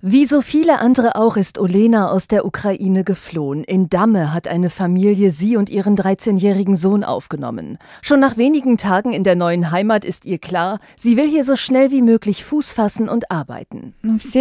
Wie so viele andere auch ist Olena aus der Ukraine geflohen. In Damme hat eine Familie sie und ihren 13-jährigen Sohn aufgenommen. Schon nach wenigen Tagen in der neuen Heimat ist ihr klar, sie will hier so schnell wie möglich Fuß fassen und arbeiten. Ich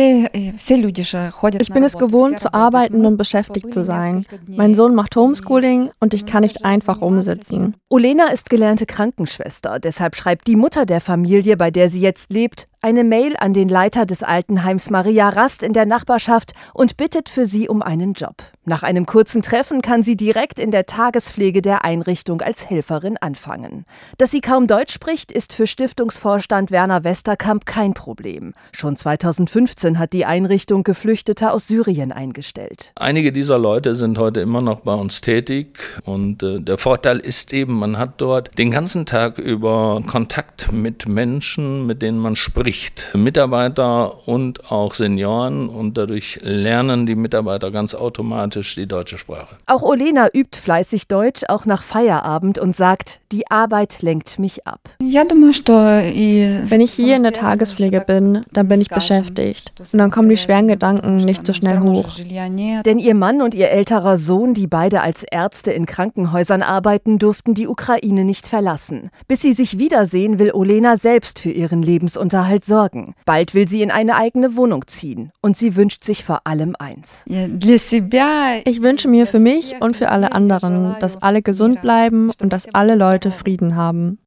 bin es gewohnt, zu arbeiten und beschäftigt zu sein. Mein Sohn macht Homeschooling und ich kann nicht einfach umsitzen. Olena ist gelernte Krankenschwester, deshalb schreibt die Mutter der Familie, bei der sie jetzt lebt, eine Mail an den Leiter des Altenheims Maria Rast in der Nachbarschaft und bittet für sie um einen Job. Nach einem kurzen Treffen kann sie direkt in der Tagespflege der Einrichtung als Helferin anfangen. Dass sie kaum Deutsch spricht, ist für Stiftungsvorstand Werner Westerkamp kein Problem. Schon 2015 hat die Einrichtung Geflüchtete aus Syrien eingestellt. Einige dieser Leute sind heute immer noch bei uns tätig und äh, der Vorteil ist eben, man hat dort den ganzen Tag über Kontakt mit Menschen, mit denen man spricht. Mitarbeiter und auch Senioren und dadurch lernen die Mitarbeiter ganz automatisch die deutsche Sprache. Auch Olena übt fleißig Deutsch, auch nach Feierabend und sagt, die Arbeit lenkt mich ab. Wenn ich hier in der Tagespflege bin, dann bin ich beschäftigt. Und dann kommen die schweren Gedanken nicht so schnell hoch. Denn ihr Mann und ihr älterer Sohn, die beide als Ärzte in Krankenhäusern arbeiten, durften die Ukraine nicht verlassen. Bis sie sich wiedersehen, will Olena selbst für ihren Lebensunterhalt sorgen. Bald will sie in eine eigene Wohnung ziehen. Und sie wünscht sich vor allem eins. Ich wünsche mir für mich und für alle anderen, dass alle gesund bleiben und dass alle Leute Frieden haben.